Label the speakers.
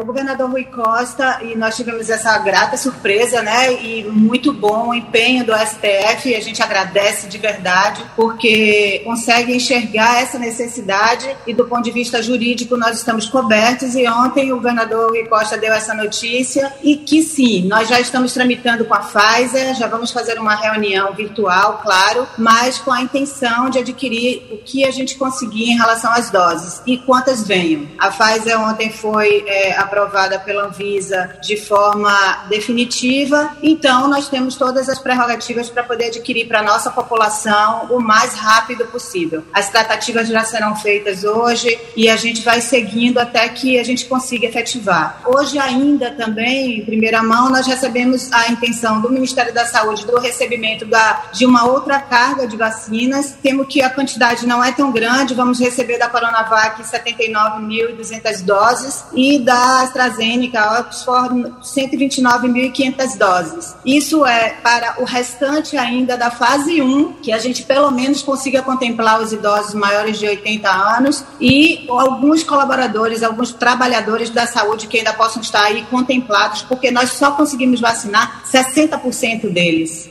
Speaker 1: o governador Rui Costa, e nós tivemos essa grata surpresa, né? E muito bom empenho do STF, a gente agradece de verdade, porque consegue enxergar essa necessidade e do ponto de vista jurídico nós estamos cobertos. E ontem o governador Rui Costa deu essa notícia e que sim, nós já estamos tramitando com a Pfizer, já vamos fazer uma reunião virtual, claro, mas com a intenção de adquirir o que a gente conseguir em relação às doses e quantas venham. A Pfizer ontem foi é, aprovada pela Anvisa de forma definitiva, então nós temos todas as prerrogativas para poder adquirir para a nossa população o mais rápido possível. As tratativas já serão feitas hoje e a gente vai seguindo até que a gente consiga efetivar. Hoje ainda também, em primeira mão, nós recebemos a intenção do Ministério da Saúde do recebimento da, de uma outra carga de vacinas. Temos que a quantidade não é tão grande, vamos receber da Coronavac 79.200 doses e AstraZeneca Oxford 129.500 doses. Isso é para o restante ainda da fase 1, que a gente pelo menos consiga contemplar os idosos maiores de 80 anos e alguns colaboradores, alguns trabalhadores da saúde que ainda possam estar aí contemplados, porque nós só conseguimos vacinar 60% deles.